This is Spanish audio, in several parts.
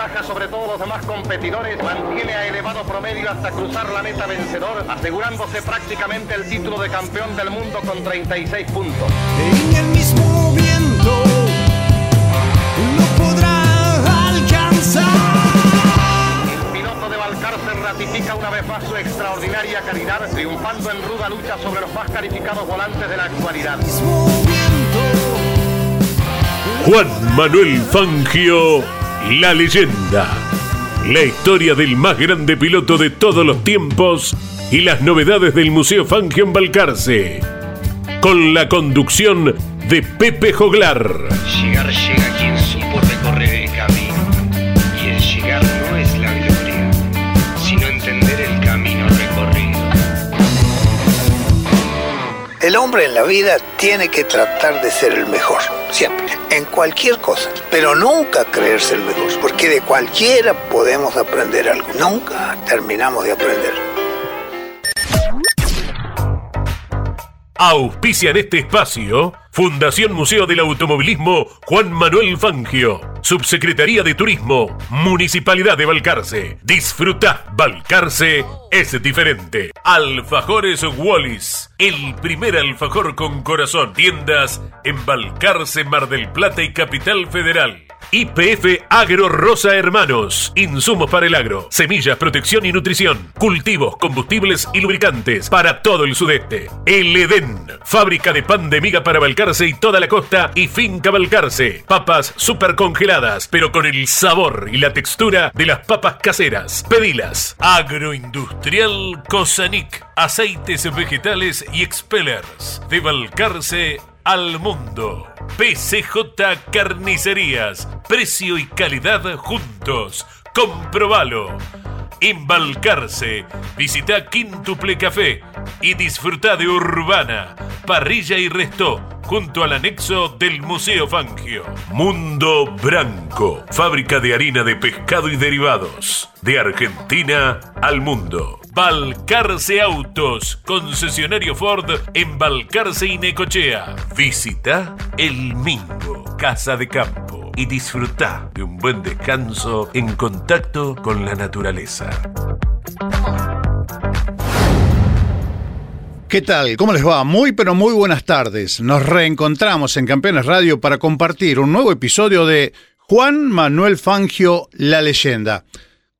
Ventaja sobre todos los demás competidores, mantiene a elevado promedio hasta cruzar la meta vencedor, asegurándose prácticamente el título de campeón del mundo con 36 puntos. En el mismo viento lo podrá alcanzar. El piloto de Balcarce ratifica una vez más su extraordinaria calidad, triunfando en ruda lucha sobre los más calificados volantes de la actualidad. Juan Manuel Fangio, la leyenda. La historia del más grande piloto de todos los tiempos y las novedades del Museo Fangio en Balcarce. Con la conducción de Pepe Joglar. El hombre en la vida tiene que tratar de ser el mejor, siempre, en cualquier cosa, pero nunca creerse el mejor, porque de cualquiera podemos aprender algo, nunca terminamos de aprender. Auspicia en este espacio Fundación Museo del Automovilismo Juan Manuel Fangio, Subsecretaría de Turismo, Municipalidad de Balcarce. Disfruta, Balcarce es diferente. Alfajores Wallis, el primer alfajor con corazón. Tiendas en Balcarce, Mar del Plata y Capital Federal. IPF Agro Rosa Hermanos. Insumos para el agro. Semillas, protección y nutrición. Cultivos, combustibles y lubricantes para todo el sudeste. El Edén. Fábrica de pan de miga para Balcarce y toda la costa y finca Balcarce. Papas super congeladas, pero con el sabor y la textura de las papas caseras. Pedilas. Agroindustrial Cosanic. Aceites vegetales y expellers. De Balcarce al mundo. PCJ Carnicerías. Precio y calidad juntos. Comprobalo. Embalcarse. Visita Quintuple Café y disfruta de Urbana, Parrilla y Resto junto al anexo del Museo Fangio. Mundo Branco, fábrica de harina de pescado y derivados. De Argentina al mundo. Balcarce Autos, concesionario Ford en Balcarce y Necochea. Visita El Mingo, Casa de Campo y disfruta de un buen descanso en contacto con la naturaleza. ¿Qué tal? ¿Cómo les va? Muy pero muy buenas tardes. Nos reencontramos en Campeones Radio para compartir un nuevo episodio de Juan Manuel Fangio, la leyenda.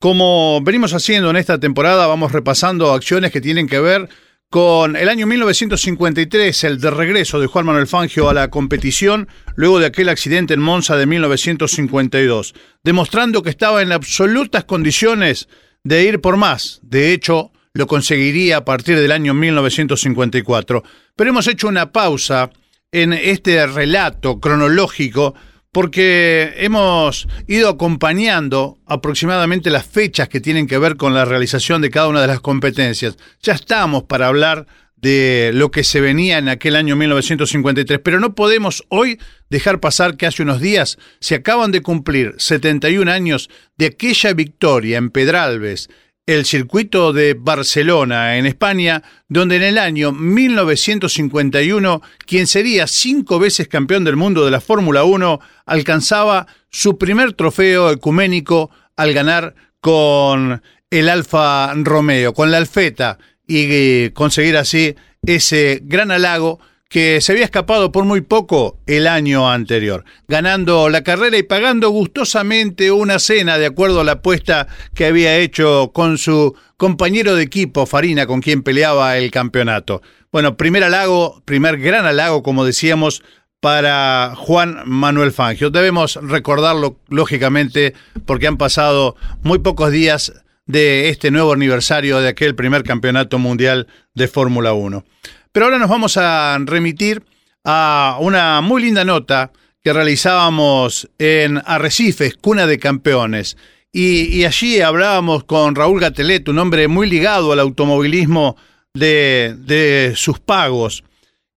Como venimos haciendo en esta temporada, vamos repasando acciones que tienen que ver con el año 1953, el de regreso de Juan Manuel Fangio a la competición luego de aquel accidente en Monza de 1952, demostrando que estaba en absolutas condiciones de ir por más. De hecho, lo conseguiría a partir del año 1954. Pero hemos hecho una pausa en este relato cronológico porque hemos ido acompañando aproximadamente las fechas que tienen que ver con la realización de cada una de las competencias. Ya estamos para hablar de lo que se venía en aquel año 1953, pero no podemos hoy dejar pasar que hace unos días se acaban de cumplir 71 años de aquella victoria en Pedralbes, el circuito de Barcelona, en España, donde en el año 1951, quien sería cinco veces campeón del mundo de la Fórmula 1, alcanzaba su primer trofeo ecuménico al ganar con el Alfa Romeo, con la Alfeta, y eh, conseguir así ese gran halago que se había escapado por muy poco el año anterior, ganando la carrera y pagando gustosamente una cena de acuerdo a la apuesta que había hecho con su compañero de equipo Farina, con quien peleaba el campeonato. Bueno, primer halago, primer gran halago, como decíamos, para Juan Manuel Fangio. Debemos recordarlo, lógicamente, porque han pasado muy pocos días de este nuevo aniversario de aquel primer campeonato mundial de Fórmula 1. Pero ahora nos vamos a remitir a una muy linda nota que realizábamos en Arrecifes, cuna de campeones. Y, allí hablábamos con Raúl Gatelet, un hombre muy ligado al automovilismo de, de sus pagos.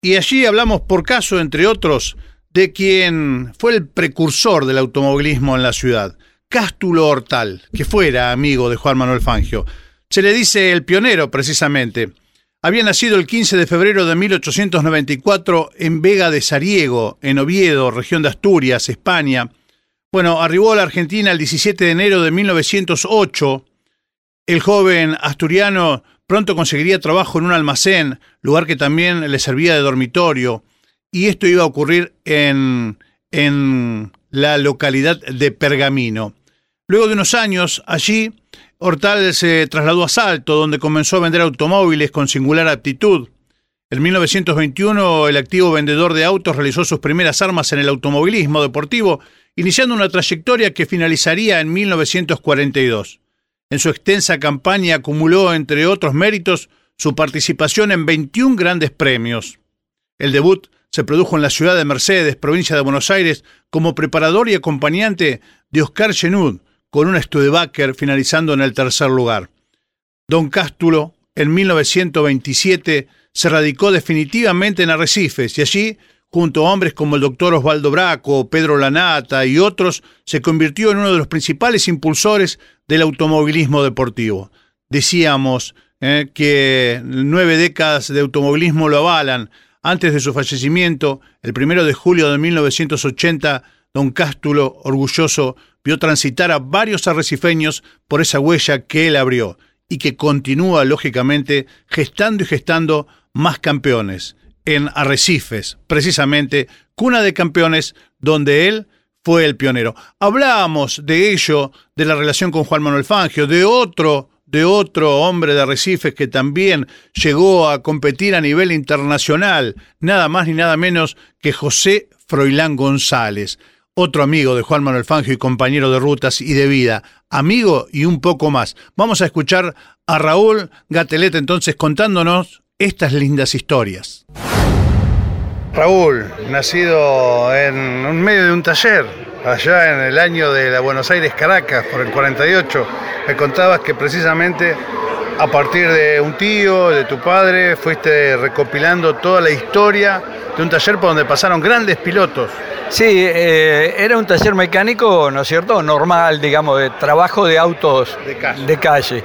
Y allí hablamos por caso, entre otros, de quien fue el precursor del automovilismo en la ciudad, Cástulo Hortal, que fuera amigo de Juan Manuel Fangio. Se le dice el pionero, precisamente. Había nacido el 15 de febrero de 1894 en Vega de Sariego, en Oviedo, región de Asturias, España. Bueno, arribó a la Argentina el 17 de enero de 1908. El joven asturiano Pronto conseguiría trabajo en un almacén, lugar que también le servía de dormitorio, y esto iba a ocurrir en, en la localidad de Pergamino. Luego de unos años allí, Hortal se trasladó a Salto, donde comenzó a vender automóviles con singular aptitud. En 1921, el activo vendedor de autos realizó sus primeras armas en el automovilismo deportivo, iniciando una trayectoria que finalizaría en 1942. En su extensa campaña acumuló, entre otros méritos, su participación en 21 grandes premios. El debut se produjo en la ciudad de Mercedes, provincia de Buenos Aires, como preparador y acompañante de Oscar Genud, con un Studebaker finalizando en el tercer lugar. Don Cástulo, en 1927, se radicó definitivamente en Arrecifes y allí junto a hombres como el doctor Osvaldo Braco, Pedro Lanata y otros, se convirtió en uno de los principales impulsores del automovilismo deportivo. Decíamos eh, que nueve décadas de automovilismo lo avalan. Antes de su fallecimiento, el primero de julio de 1980, don Cástulo, orgulloso, vio transitar a varios arrecifeños por esa huella que él abrió y que continúa, lógicamente, gestando y gestando más campeones en Arrecifes, precisamente, cuna de campeones, donde él fue el pionero. Hablábamos de ello, de la relación con Juan Manuel Fangio, de otro de otro hombre de Arrecifes que también llegó a competir a nivel internacional, nada más ni nada menos que José Froilán González, otro amigo de Juan Manuel Fangio y compañero de rutas y de vida, amigo y un poco más. Vamos a escuchar a Raúl Gatelete entonces contándonos estas lindas historias. Raúl, nacido en medio de un taller, allá en el año de la Buenos Aires Caracas, por el 48, me contabas que precisamente a partir de un tío, de tu padre, fuiste recopilando toda la historia de un taller por donde pasaron grandes pilotos. Sí, eh, era un taller mecánico, ¿no es cierto? Normal, digamos, de trabajo de autos de calle. De calle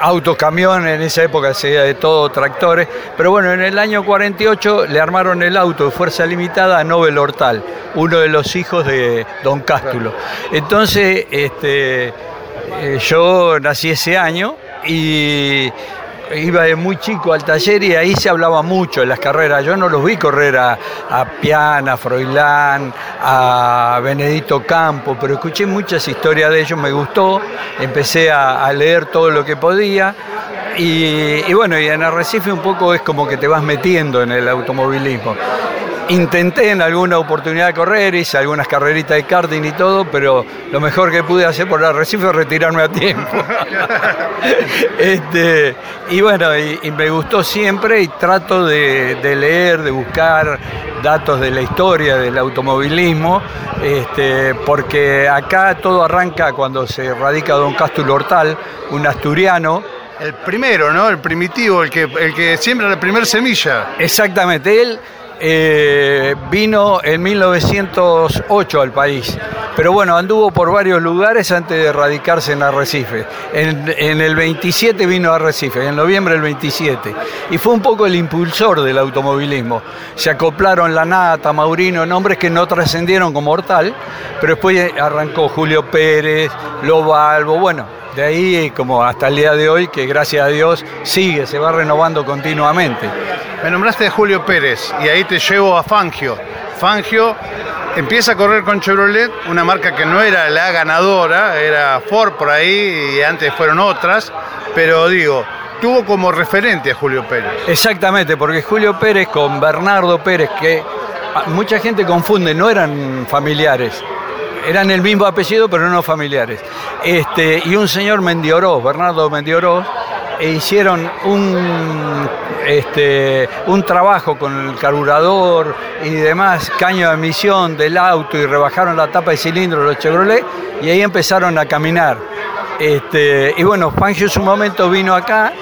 autos, camiones, en esa época se de todo, tractores. Pero bueno, en el año 48 le armaron el auto de fuerza limitada a Nobel Hortal, uno de los hijos de Don Cástulo. Entonces, este, eh, yo nací ese año y iba de muy chico al taller y ahí se hablaba mucho de las carreras. Yo no los vi correr a, Piana, a Froilán, a Benedito Campo, pero escuché muchas historias de ellos, me gustó, empecé a, leer todo lo que podía. Y, bueno, y en Arrecife un poco es como que te vas metiendo en el automovilismo. Intenté en alguna oportunidad correr, hice algunas carreritas de karting y todo, pero lo mejor que pude hacer por el Recife es retirarme a tiempo. este, y bueno, y, me gustó siempre y trato de, leer, de buscar datos de la historia del automovilismo, este, porque acá todo arranca cuando se radica don Cástulo Hortal, un asturiano, el primero, ¿no? El primitivo, el que, el que siembra la primera semilla. Exactamente, él eh, vino en 1908 al país, pero bueno, anduvo por varios lugares antes de radicarse en Arrecife. En, el 27 vino a Arrecife, en noviembre del 27, y fue un poco el impulsor del automovilismo. Se acoplaron La Nata, Maurino, nombres que no trascendieron como Hortal, pero después arrancó Julio Pérez, Lobalbo, bueno, de ahí como hasta el día de hoy, que gracias a Dios sigue, se va renovando continuamente. Me nombraste Julio Pérez y ahí te llevo a Fangio. Fangio empieza a correr con Chevrolet, una marca que no era la ganadora, era Ford por ahí y antes fueron otras, pero digo, tuvo como referente a Julio Pérez. Exactamente, porque Julio Pérez con Bernardo Pérez, que mucha gente confunde, no eran familiares. Eran el mismo apellido, pero no familiares. Este, y un señor Mendioró, Bernardo Mendioró, e hicieron un, este, un trabajo con el carburador y demás, caño de emisión del auto y rebajaron la tapa de cilindro de los Chevrolet y ahí empezaron a caminar. Este, y bueno, Fangio en su momento vino acá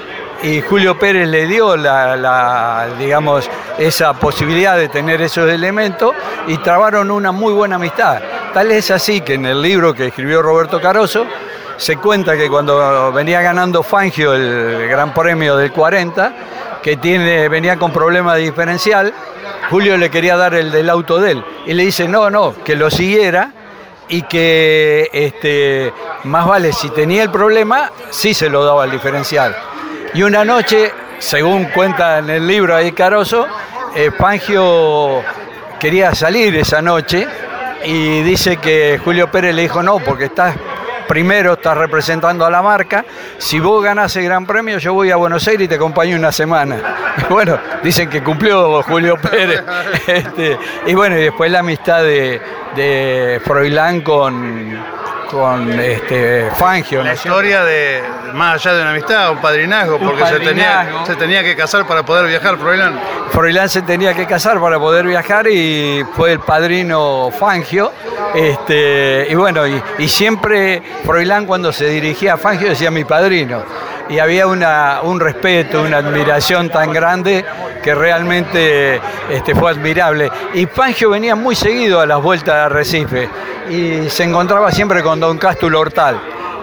y Julio Pérez le dio la, digamos, esa posibilidad de tener esos elementos y trabaron una muy buena amistad. Tal es así que en el libro que escribió Roberto Caroso se cuenta que cuando venía ganando Fangio el Gran Premio del 40, que tiene, venía con problema de diferencial, Julio le quería dar el del auto de él y le dice, no, no, que lo siguiera y que este, más vale si tenía el problema, sí se lo daba el diferencial. Y una noche, según cuenta en el libro ahí Caroso, eh, Fangio quería salir esa noche y dice que Julio Pérez le dijo no, porque estás primero, estás representando a la marca, si vos ganás el Gran Premio yo voy a Buenos Aires y te acompaño una semana. bueno, dicen que cumplió Julio Pérez. Este, y bueno, y después la amistad de Froilán con, con este Fangio. La historia de, más allá de una amistad, un padrinazgo, porque Se, tenía, se tenía que casar para poder viajar, Froilán. Froilán se tenía que casar para poder viajar y fue el padrino Fangio. Este, y bueno, y, siempre Froilán cuando se dirigía a Fangio decía mi padrino. Y había una, un respeto, una admiración tan grande que realmente este, fue admirable. Y Fangio venía muy seguido a las vueltas de Arrecife y se encontraba siempre con don Cástulo Hortal.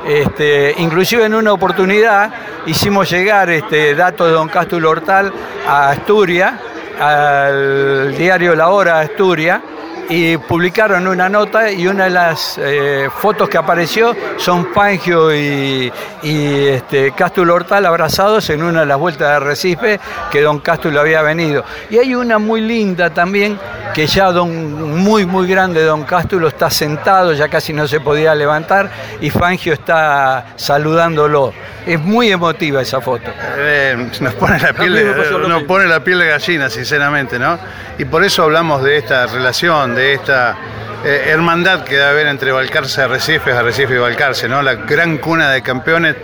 Este, inclusive en una oportunidad hicimos llegar este, datos de don Cástulo Hortal a Asturias, al diario La Hora Asturias, y publicaron una nota y una de las eh, fotos que apareció son Fangio y, este, Cástulo Hortal abrazados en una de las vueltas de Recife que don Cástulo había venido. Y hay una muy linda también que ya don, muy muy grande don Cástulo está sentado, ya casi no se podía levantar y Fangio está saludándolo. Es muy emotiva esa foto. Eh, nos pone la piel de, nos pone la piel de gallina, sinceramente, ¿no? Y por eso hablamos de esta relación, de esta eh, hermandad que debe haber entre Balcarce, Arrecifes, Arrecife y Balcarce, ¿no? La gran cuna de campeones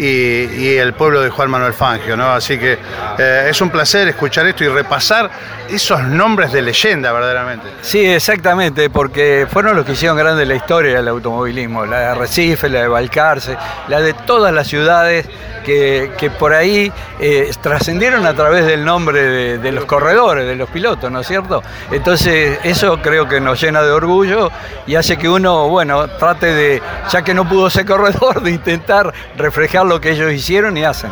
y, el pueblo de Juan Manuel Fangio, ¿no? Así que eh, es un placer escuchar esto y repasar esos nombres de leyenda, verdaderamente. Sí, exactamente, porque fueron los que hicieron grande la historia del automovilismo, la de Arrecife, la de Balcarce, la de todas las ciudades que, por ahí eh, trascendieron a través del nombre de, los corredores, de los pilotos, ¿no es cierto? Entonces eso creo que nos llena de orgullo y hace que uno, bueno, trate de, ya que no pudo ser corredor, de intentar reflejar lo que ellos hicieron y hacen.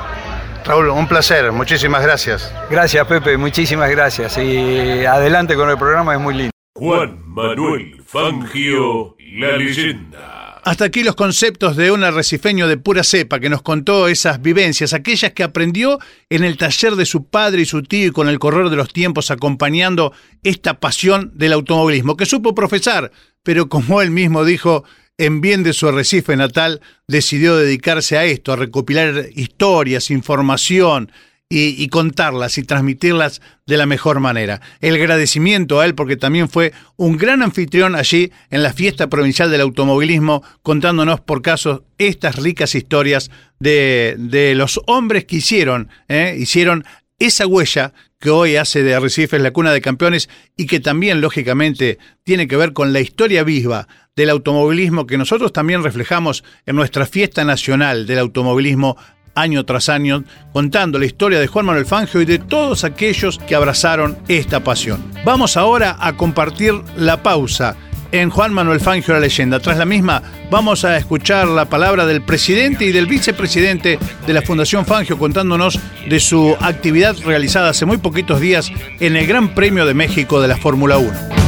Raúl, un placer, muchísimas gracias. Gracias Pepe, muchísimas gracias y adelante con el programa, es muy lindo. Juan Manuel Fangio, la leyenda. Hasta aquí los conceptos de un arrecifeño de pura cepa que nos contó esas vivencias, aquellas que aprendió en el taller de su padre y su tío y con el correr de los tiempos acompañando esta pasión del automovilismo, que supo profesar, pero como él mismo dijo, en bien de su arrecife natal, decidió dedicarse a esto, a recopilar historias, información, y, contarlas y transmitirlas de la mejor manera. El agradecimiento a él porque también fue un gran anfitrión allí en la fiesta provincial del automovilismo, contándonos por casos estas ricas historias de, de los hombres que hicieron, ¿eh? hicieron esa huella que hoy hace de Arrecifes la cuna de campeones y que también, lógicamente, tiene que ver con la historia viva del automovilismo que nosotros también reflejamos en nuestra fiesta nacional del automovilismo año tras año, contando la historia de Juan Manuel Fangio y de todos aquellos que abrazaron esta pasión. Vamos ahora a compartir la pausa en Juan Manuel Fangio la leyenda. Tras la misma, vamos a escuchar la palabra del presidente y del vicepresidente de la Fundación Fangio contándonos de su actividad realizada hace muy poquitos días en el Gran Premio de México de la Fórmula 1.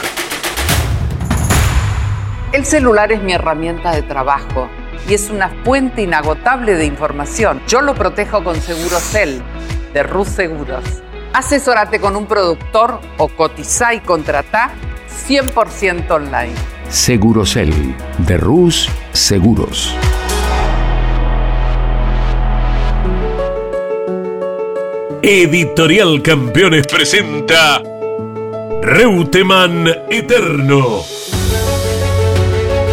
El celular es mi herramienta de trabajo y es una fuente inagotable de información. Yo lo protejo con Segurocel de Rus Seguros. Asesórate con un productor o cotiza y contrata 100% online. Segurocel de Rus Seguros. Editorial Campeones presenta Reutemann Eterno.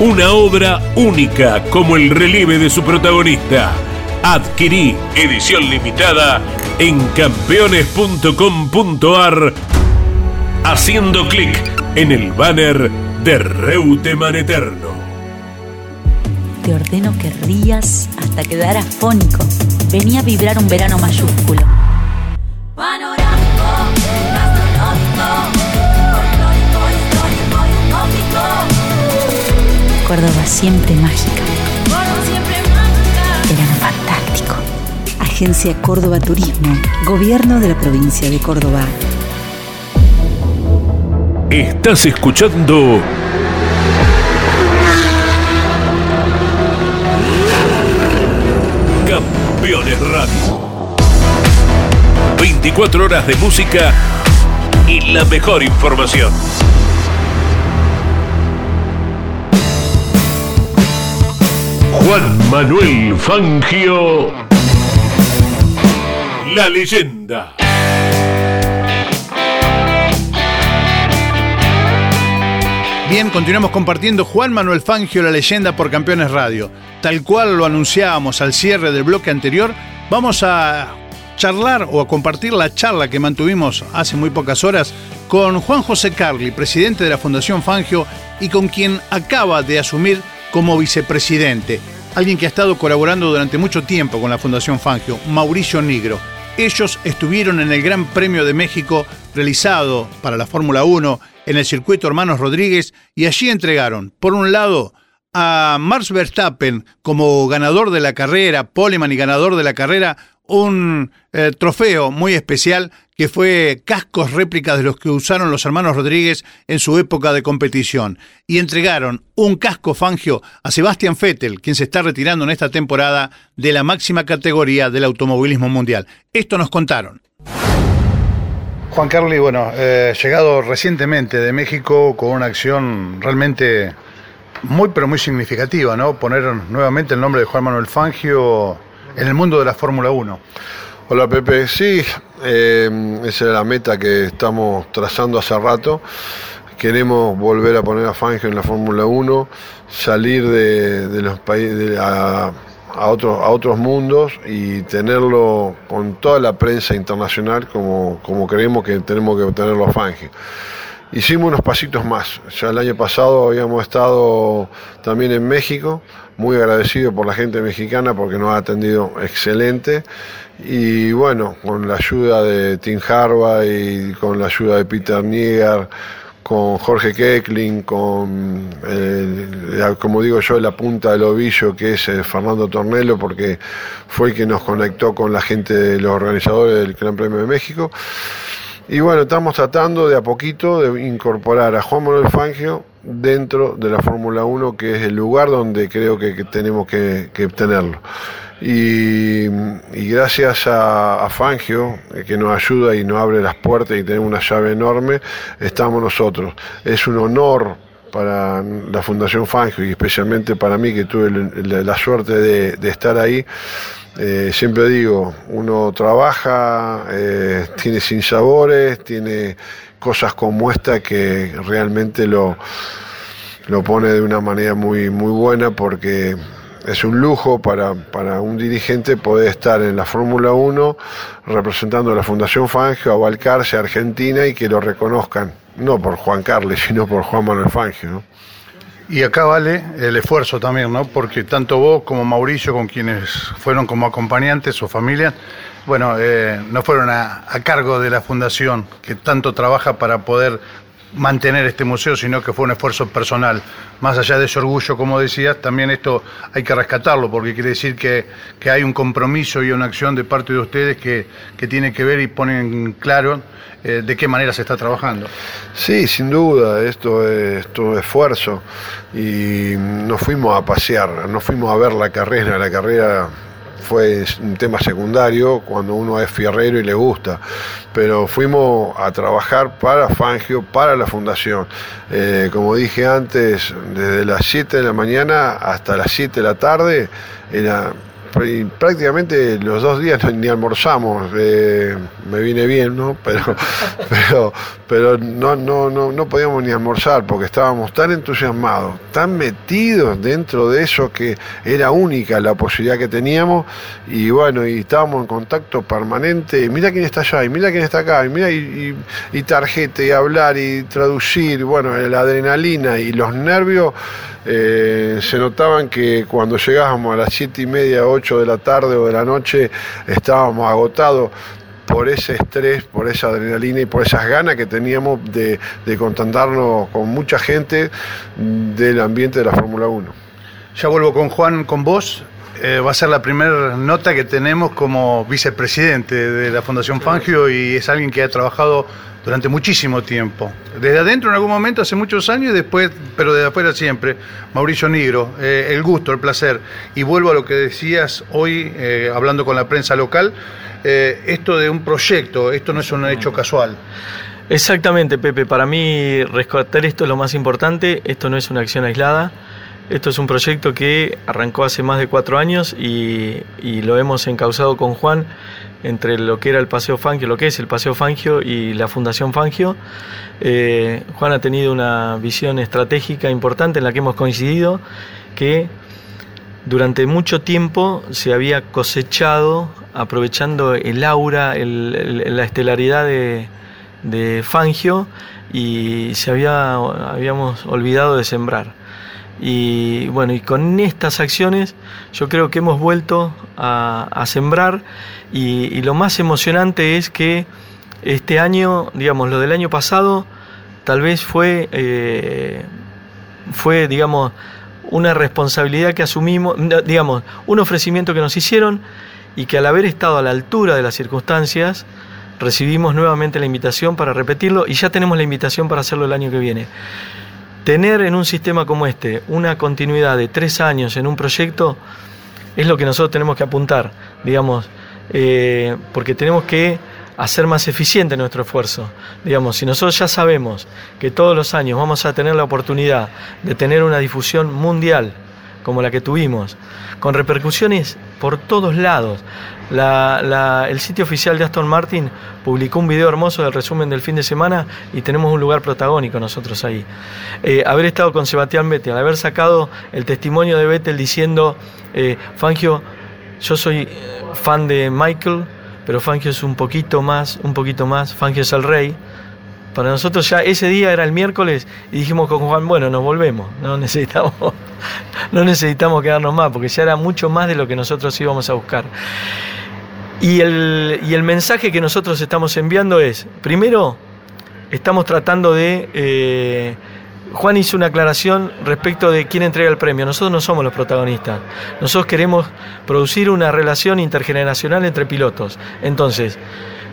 una obra única como el relieve de su protagonista. Adquirí edición limitada en campeones.com.ar haciendo clic en el banner de Reutemann Eterno. Te ordeno que rías hasta quedar afónico. Venía a vibrar un verano mayúsculo. Córdoba siempre mágica. Verano fantástico. Agencia Córdoba Turismo. Gobierno de la provincia de Córdoba. Estás escuchando Campeones Radio. 24 horas de música y la mejor información. Juan Manuel Fangio. La leyenda. Bien, continuamos compartiendo Juan Manuel Fangio, la leyenda por Campeones Radio. Tal cual lo anunciábamos al cierre del bloque anterior, vamos a charlar o a compartir la charla que mantuvimos hace muy pocas horas con Juan José Carli, presidente de la Fundación Fangio y con quien acaba de asumir como vicepresidente. Alguien que ha estado colaborando durante mucho tiempo con la Fundación Fangio, Mauricio Nigro. Ellos estuvieron en el Gran Premio de México realizado para la Fórmula 1 en el circuito Hermanos Rodríguez y allí entregaron, por un lado, a Max Verstappen como ganador de la carrera, Poleman y ganador de la carrera, un eh, trofeo muy especial que fue cascos réplicas de los que usaron los hermanos Rodríguez en su época de competición. Y entregaron un casco Fangio a Sebastian Vettel, quien se está retirando en esta temporada de la máxima categoría del automovilismo mundial. Esto nos contaron. Juan Carli, bueno, eh, llegado recientemente de México con una acción realmente muy pero muy significativa, ¿no? Poner nuevamente el nombre de Juan Manuel Fangio en el mundo de la Fórmula 1. Hola Pepe, sí, eh, esa es la meta que estamos trazando hace rato. Queremos volver a poner a Fangio en la Fórmula 1, salir de, los países a, otros, a otros mundos y tenerlo con toda la prensa internacional como, como creemos que tenemos que tenerlo a Fangio. Hicimos unos pasitos más. Ya el año pasado habíamos estado también en México, muy agradecido por la gente mexicana porque nos ha atendido excelente. Y bueno, con la ayuda de Tim Harba y con la ayuda de Peter Niegar, con Jorge Keckling, con, como digo yo, la punta del ovillo que es eh, Fernando Tornelo, porque fue el que nos conectó con la gente los organizadores del Gran Premio de México. Y bueno, estamos tratando de a poquito de incorporar a Juan Manuel Fangio dentro de la Fórmula 1, que es el lugar donde creo que, tenemos que, tenerlo. Y, gracias a, Fangio, eh, que nos ayuda y nos abre las puertas y tenemos una llave enorme, estamos nosotros. Es un honor para la Fundación Fangio y especialmente para mí que tuve la, suerte de estar ahí eh, siempre digo, uno trabaja, eh, tiene sinsabores, tiene cosas como esta que realmente lo, lo pone de una manera muy, muy buena porque es un lujo para, para un dirigente poder estar en la Fórmula 1 representando a la Fundación Fangio, a a Argentina y que lo reconozcan, no por Juan Carles, sino por Juan Manuel Fangio. Y acá vale el esfuerzo también, ¿no? Porque tanto vos como Mauricio, con quienes fueron como acompañantes o familias, bueno, eh, no fueron a, a cargo de la fundación que tanto trabaja para poder mantener este museo, sino que fue un esfuerzo personal. Más allá de ese orgullo, como decías, también esto hay que rescatarlo, porque quiere decir que, que hay un compromiso y una acción de parte de ustedes que, que tiene que ver y ponen claro eh, de qué manera se está trabajando. Sí, sin duda, esto es todo esfuerzo y nos fuimos a pasear, no fuimos a ver la carrera, la carrera fue un tema secundario cuando uno es fierrero y le gusta, pero fuimos a trabajar para Fangio, para la fundación. Eh, como dije antes, desde las 7 de la mañana hasta las 7 de la tarde era prácticamente los dos días ni almorzamos, eh, me vine bien, ¿no? Pero, pero, pero no, no, no, no podíamos ni almorzar porque estábamos tan entusiasmados, tan metidos dentro de eso que era única la posibilidad que teníamos. Y bueno, y estábamos en contacto permanente, mira quién está allá, y mira quién está acá, y mira, y, y, y tarjeta, y hablar, y traducir, bueno, la adrenalina y los nervios eh, se notaban que cuando llegábamos a las siete y media, 8 de la tarde o de la noche, estábamos agotados por ese estrés, por esa adrenalina y por esas ganas que teníamos de, de contactarnos con mucha gente del ambiente de la Fórmula 1. Ya vuelvo con Juan, con vos. Eh, va a ser la primera nota que tenemos como vicepresidente de la Fundación Fangio y es alguien que ha trabajado durante muchísimo tiempo. Desde adentro en algún momento, hace muchos años, y después, pero desde afuera siempre. Mauricio Nigro, eh, el gusto, el placer. Y vuelvo a lo que decías hoy, eh, hablando con la prensa local, eh, esto de un proyecto, esto no es un hecho casual. Exactamente, Pepe. Para mí, rescatar esto es lo más importante. Esto no es una acción aislada. Esto es un proyecto que arrancó hace más de cuatro años y, lo hemos encauzado con Juan entre lo que era el Paseo Fangio, lo que es el Paseo Fangio y la Fundación Fangio. Eh, Juan ha tenido una visión estratégica importante en la que hemos coincidido, que durante mucho tiempo se había cosechado, aprovechando el aura, la estelaridad de, de, Fangio, y se había, habíamos olvidado de sembrar. Y bueno, y con estas acciones yo creo que hemos vuelto a, sembrar y, y, lo más emocionante es que este año, digamos, lo del año pasado, tal vez fue, eh, fue digamos, una responsabilidad que asumimos, digamos, un ofrecimiento que nos hicieron y que al haber estado a la altura de las circunstancias, recibimos nuevamente la invitación para repetirlo y ya tenemos la invitación para hacerlo el año que viene. Tener en un sistema como este una continuidad de tres años en un proyecto es lo que nosotros tenemos que apuntar, digamos, eh, porque tenemos que hacer más eficiente nuestro esfuerzo. Digamos, si nosotros ya sabemos que todos los años vamos a tener la oportunidad de tener una difusión mundial como la que tuvimos, con repercusiones por todos lados. La, la, el sitio oficial de Aston Martin publicó un video hermoso del resumen del fin de semana y tenemos un lugar protagónico nosotros ahí. Eh, haber estado con Sebastián Vettel, haber sacado el testimonio de Vettel diciendo, eh, Fangio, yo soy fan de Michael, pero Fangio es un poquito más, un poquito más, Fangio es el rey. Para nosotros ya ese día era el miércoles y dijimos con Juan, bueno, nos volvemos, no necesitamos, no necesitamos quedarnos más, porque ya era mucho más de lo que nosotros íbamos a buscar. Y el, y el mensaje que nosotros estamos enviando es, primero, estamos tratando de... Eh, Juan hizo una aclaración respecto de quién entrega el premio. Nosotros no somos los protagonistas. Nosotros queremos producir una relación intergeneracional entre pilotos. Entonces,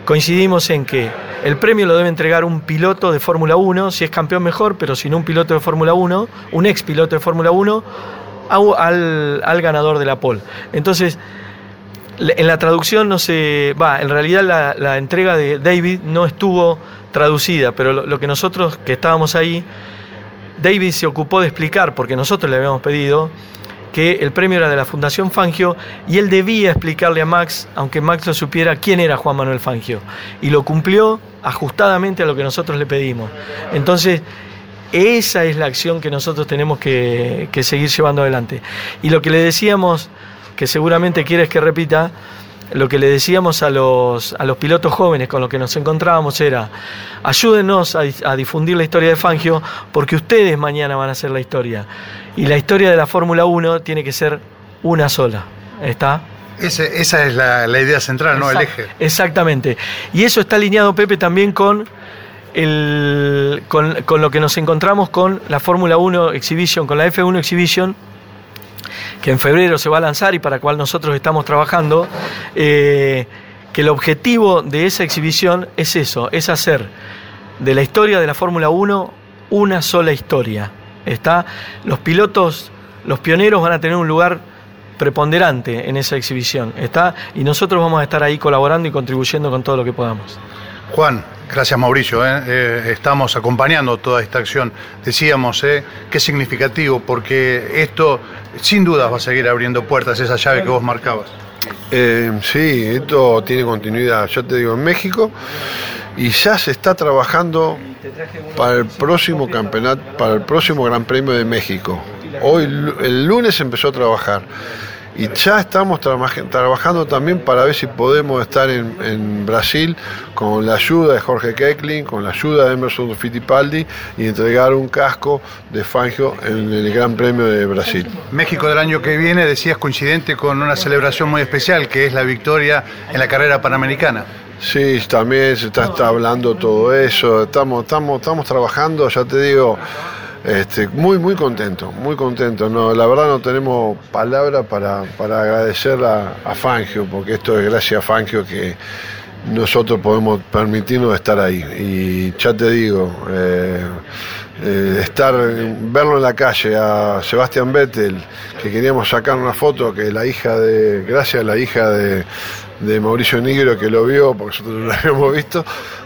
coincidimos en que el premio lo debe entregar un piloto de Fórmula 1, si es campeón mejor, pero si no un piloto de Fórmula 1, un ex piloto de Fórmula 1, al, ganador de la pole. Entonces, en la traducción no se va, en realidad la, la entrega de David no estuvo traducida, pero lo, lo que nosotros que estábamos ahí David se ocupó de explicar, porque nosotros le habíamos pedido, que el premio era de la Fundación Fangio y él debía explicarle a Max, aunque Max no supiera quién era Juan Manuel Fangio. Y lo cumplió ajustadamente a lo que nosotros le pedimos. Entonces, Esa es la acción que nosotros tenemos que, que seguir llevando adelante. Y lo que le decíamos, que seguramente quieres que repita, lo que le decíamos a los, a los pilotos jóvenes con los que nos encontrábamos era, ayúdenos a, a, difundir la historia de Fangio porque ustedes mañana van a hacer la historia. Y la historia de la Fórmula 1 tiene que ser una sola. ¿Está? Ese, esa es la, la idea central, ¿no? El eje. Exactamente. Y eso está alineado, Pepe, también con, el, con, con lo que nos encontramos con la Fórmula 1 Exhibition, con la F1 Exhibition, que en febrero se va a lanzar y para cual nosotros estamos trabajando, eh, que el objetivo de esa exhibición es eso, es hacer de la historia de la Fórmula 1 una sola historia. ¿Está? Los pilotos, los pioneros van a tener un lugar preponderante en esa exhibición. ¿Está? Y nosotros vamos a estar ahí colaborando y contribuyendo con todo lo que podamos. Juan, gracias Mauricio, ¿eh? Eh, estamos acompañando toda esta acción. Decíamos, ¿eh? qué significativo, porque esto sin dudas va a seguir abriendo puertas, esa llave que vos marcabas. Eh, sí, esto tiene continuidad, yo te digo, en México y ya se está trabajando para el próximo campeonato, para el próximo Gran Premio de México. Hoy, el lunes empezó a trabajar y ya estamos trabajando también para ver si podemos estar en, en, Brasil con la ayuda de Jorge Keckling, con la ayuda de Emerson Fittipaldi y entregar un casco de Fangio en el Gran Premio de Brasil. México del año que viene, decías, coincidente con una celebración muy especial que es la victoria en la carrera panamericana. Sí, también se está, está hablando todo eso, estamos, estamos, estamos trabajando, ya te digo, este, muy, muy contento, muy contento. No, la verdad no tenemos palabra para, para agradecer a, a, Fangio, porque esto es gracias a Fangio que nosotros podemos permitirnos estar ahí. Y ya te digo, eh, eh, estar, verlo en la calle a Sebastián Vettel, que queríamos sacar una foto, que la hija de, gracias a la hija de, de Mauricio Negro que lo vio, porque nosotros no lo habíamos visto,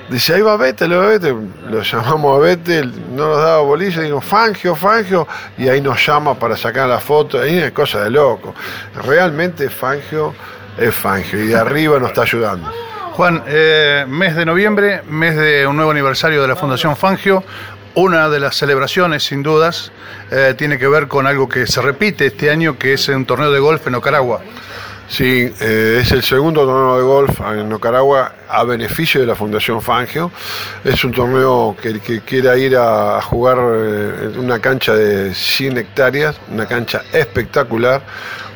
dice, ahí va Vettel, va Vettel, lo llamamos a Vettel, no nos daba bolilla, digo, Fangio, Fangio, y ahí nos llama para sacar la foto, ahí es cosa de loco. Realmente Fangio es Fangio, y de arriba nos está ayudando. Juan, eh, mes de noviembre, mes de un nuevo aniversario de la Fundación Fangio. Una de las celebraciones, sin dudas, eh, tiene que ver con algo que se repite este año, que es un torneo de golf en Ocaragua. Sí, eh, es el segundo torneo de golf en Nicaragua a beneficio de la Fundación Fangio. Es un torneo que el que quiera ir a jugar en una cancha de 100 hectáreas, una cancha espectacular,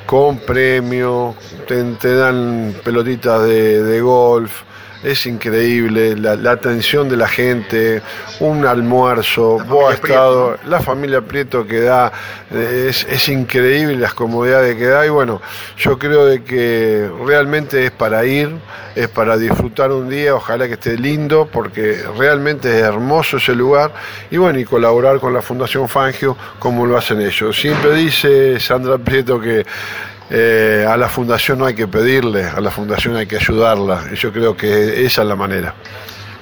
con premio, te, te dan pelotitas de, de golf es increíble, la, la, atención de la gente, un almuerzo, vos has estado, la familia Prieto que da, eh, es, es, increíble las comodidades que da y bueno, yo creo de que realmente es para ir, es para disfrutar un día, ojalá que esté lindo, porque realmente es hermoso ese lugar y bueno, y colaborar con la Fundación Fangio como lo hacen ellos. Siempre dice Sandra Prieto que eh, a la fundación no hay que pedirle, a la fundación hay que ayudarla. Y yo creo que esa es la manera.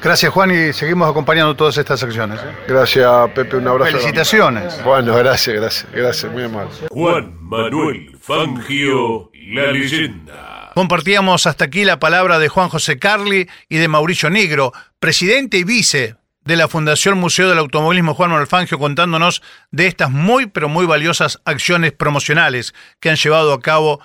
Gracias Juan y seguimos acompañando todas estas acciones. ¿eh? Gracias Pepe, un abrazo. Felicitaciones. Bueno, gracias, gracias, gracias, muy amable. Juan Manuel Fangio, la leyenda. Compartíamos hasta aquí la palabra de Juan José Carli y de Mauricio Negro, presidente y vice de la Fundación Museo del Automovilismo Juan Manuel Fangio contándonos de estas muy pero muy valiosas acciones promocionales que han llevado a cabo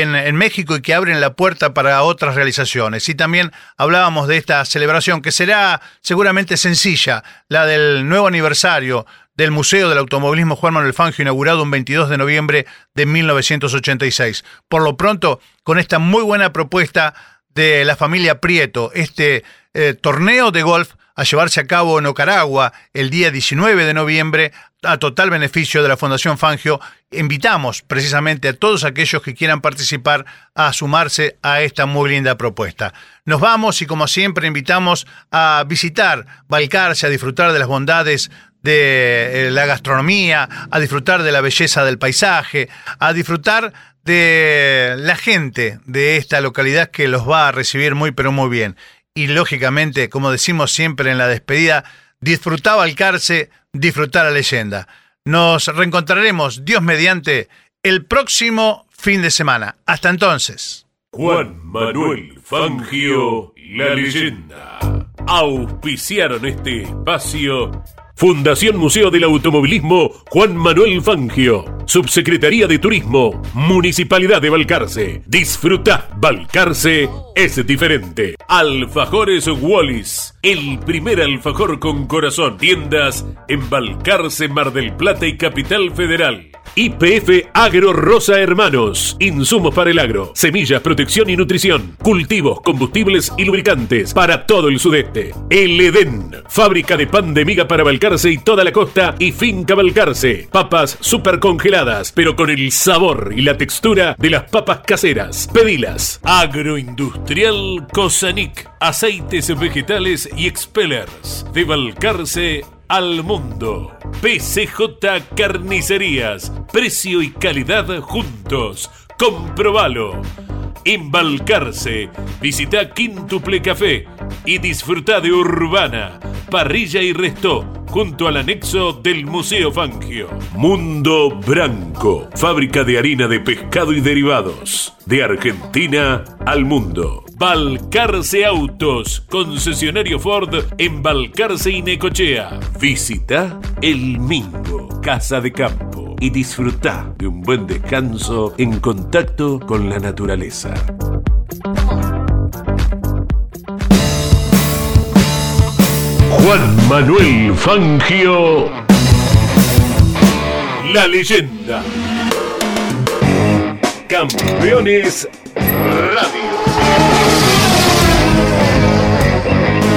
en, México y que abren la puerta para otras realizaciones. Y también hablábamos de esta celebración que será seguramente sencilla, la del nuevo aniversario del Museo del Automovilismo Juan Manuel Fangio, inaugurado un 22 de noviembre de 1986. Por lo pronto, con esta muy buena propuesta de la familia Prieto, este eh, torneo de golf a llevarse a cabo en Ocaragua el día 19 de noviembre a total beneficio de la Fundación Fangio. Invitamos precisamente a todos aquellos que quieran participar a sumarse a esta muy linda propuesta. Nos vamos y como siempre invitamos a visitar Balcarce, a disfrutar de las bondades de la gastronomía, a disfrutar de la belleza del paisaje, a disfrutar de la gente de esta localidad que los va a recibir muy pero muy bien y lógicamente, como decimos siempre en la despedida, disfrutaba al Carce, disfrutar la leyenda. Nos reencontraremos, Dios mediante, el próximo fin de semana. Hasta entonces. Juan Manuel Fangio, la leyenda. Auspiciaron este espacio Fundación Museo del Automovilismo Juan Manuel Fangio. Subsecretaría de Turismo, Municipalidad de Balcarce. Disfruta, Balcarce es diferente. Alfajores Wallis, el primer alfajor con corazón. Tiendas en Balcarce, Mar del Plata y Capital Federal. IPF Agro Rosa Hermanos. Insumos para el agro, semillas, protección y nutrición, cultivos, combustibles y lubricantes para todo el sudeste. El Edén, fábrica de pan de miga para Balcarce y toda la costa y finca Balcarce. Papas super congeladas, pero con el sabor y la textura de las papas caseras. Pedilas. Agroindustrial Cosanic. Aceites vegetales y expellers. De Balcarce al mundo. PCJ Carnicerías. Precio y calidad juntos. Comprobalo. Embalcarse. Visita Quintuple Café y disfruta de Urbana, Parrilla y Resto junto al anexo del Museo Fangio. Mundo Branco, fábrica de harina de pescado y derivados. De Argentina al mundo. Balcarce Autos, concesionario Ford en Balcarce y Necochea. Visita El Mingo, Casa de Campo y disfruta de un buen descanso en contacto con la naturaleza. Juan Manuel Fangio, la leyenda. Campeones